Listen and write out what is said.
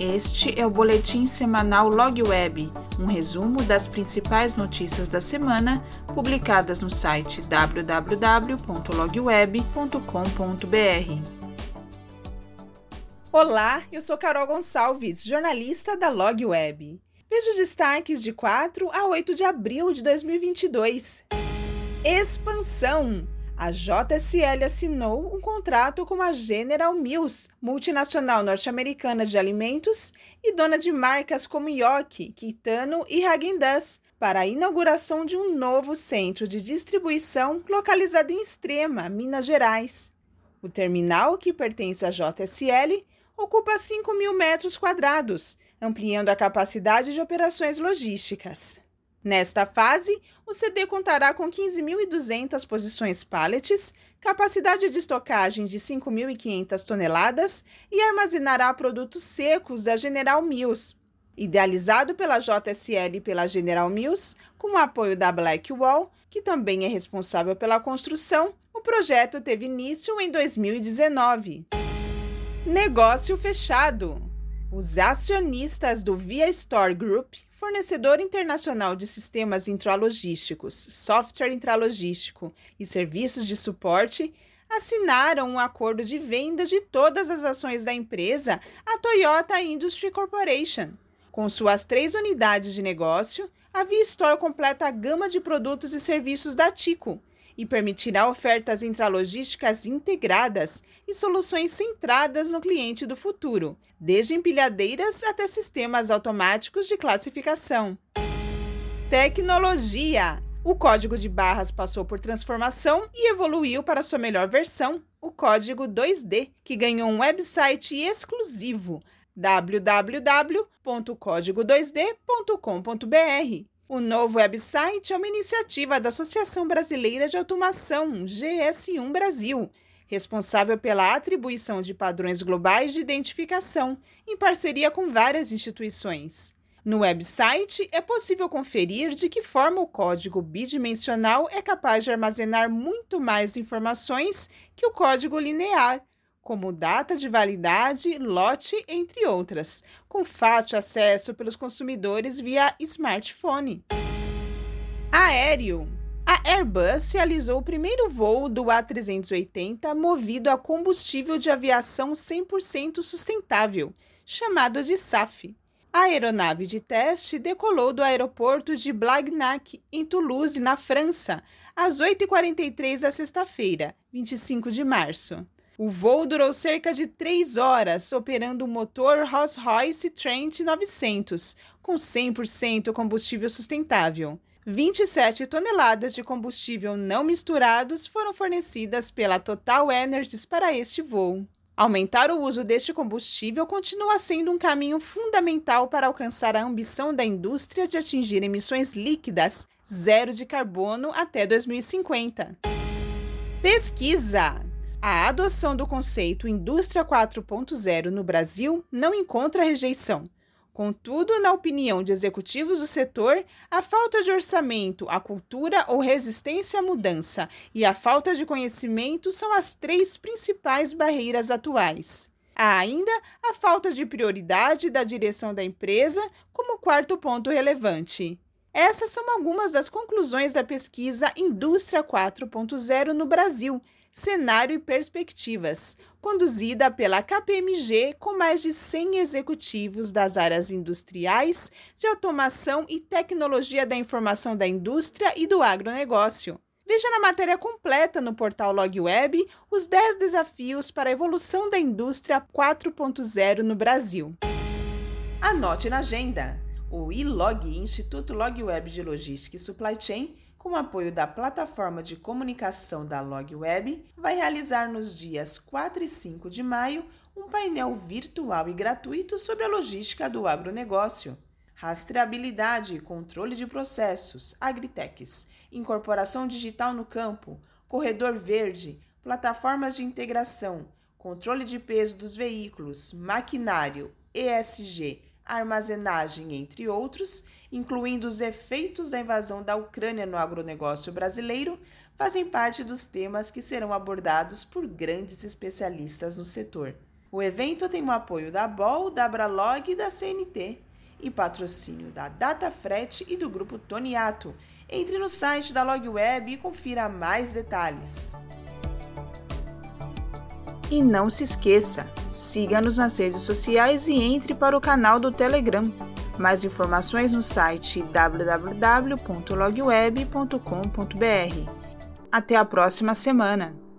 Este é o boletim semanal Log Web, um resumo das principais notícias da semana publicadas no site www.logweb.com.br. Olá, eu sou Carol Gonçalves, jornalista da Log Web. Veja os destaques de 4 a 8 de abril de 2022. Expansão a JSL assinou um contrato com a General Mills, multinacional norte-americana de alimentos e dona de marcas como Yoki, Kitano e Häagen-Dazs, para a inauguração de um novo centro de distribuição localizado em Extrema, Minas Gerais. O terminal, que pertence à JSL, ocupa 5 mil metros quadrados, ampliando a capacidade de operações logísticas. Nesta fase, o CD contará com 15.200 posições pallets, capacidade de estocagem de 5.500 toneladas e armazenará produtos secos da General Mills. Idealizado pela JSL e pela General Mills, com o apoio da Blackwall, que também é responsável pela construção, o projeto teve início em 2019. Negócio fechado. Os acionistas do Via Store Group fornecedor internacional de sistemas intralogísticos, software intralogístico e serviços de suporte, assinaram um acordo de venda de todas as ações da empresa à Toyota Industry Corporation. Com suas três unidades de negócio, a V-Store completa a gama de produtos e serviços da Tico, e permitirá ofertas intralogísticas integradas e soluções centradas no cliente do futuro, desde empilhadeiras até sistemas automáticos de classificação. Tecnologia. O código de barras passou por transformação e evoluiu para sua melhor versão, o código 2D, que ganhou um website exclusivo www.código2d.com.br o novo website é uma iniciativa da Associação Brasileira de Automação, GS1 Brasil, responsável pela atribuição de padrões globais de identificação, em parceria com várias instituições. No website é possível conferir de que forma o código bidimensional é capaz de armazenar muito mais informações que o código linear, como data de validade, lote, entre outras, com fácil acesso pelos consumidores via smartphone. Aéreo. A Airbus realizou o primeiro voo do A380 movido a combustível de aviação 100% sustentável, chamado de SAF. A aeronave de teste decolou do aeroporto de Blagnac, em Toulouse, na França, às 8h43 da sexta-feira, 25 de março. O voo durou cerca de três horas, operando o motor Rolls-Royce Trent 900, com 100% combustível sustentável. 27 toneladas de combustível não misturados foram fornecidas pela Total Energies para este voo. Aumentar o uso deste combustível continua sendo um caminho fundamental para alcançar a ambição da indústria de atingir emissões líquidas zero de carbono até 2050. Pesquisa! A adoção do conceito Indústria 4.0 no Brasil não encontra rejeição. Contudo, na opinião de executivos do setor, a falta de orçamento, a cultura ou resistência à mudança e a falta de conhecimento são as três principais barreiras atuais. Há ainda a falta de prioridade da direção da empresa como quarto ponto relevante. Essas são algumas das conclusões da pesquisa Indústria 4.0 no Brasil, Cenário e Perspectivas, conduzida pela KPMG com mais de 100 executivos das áreas industriais, de automação e tecnologia da informação da indústria e do agronegócio. Veja na matéria completa no portal LogWeb os 10 desafios para a evolução da indústria 4.0 no Brasil. Anote na agenda. O ILOG, Instituto LogWeb de Logística e Supply Chain, com apoio da plataforma de comunicação da LogWeb, vai realizar nos dias 4 e 5 de maio um painel virtual e gratuito sobre a logística do agronegócio. Rastreabilidade e controle de processos, agritechs, incorporação digital no campo, corredor verde, plataformas de integração, controle de peso dos veículos, maquinário, ESG, armazenagem, entre outros, incluindo os efeitos da invasão da Ucrânia no agronegócio brasileiro, fazem parte dos temas que serão abordados por grandes especialistas no setor. O evento tem o apoio da BOL, da Bralog e da CNT e patrocínio da Datafret e do grupo Toniato. Entre no site da LogWeb e confira mais detalhes. E não se esqueça, siga-nos nas redes sociais e entre para o canal do Telegram. Mais informações no site www.logweb.com.br. Até a próxima semana!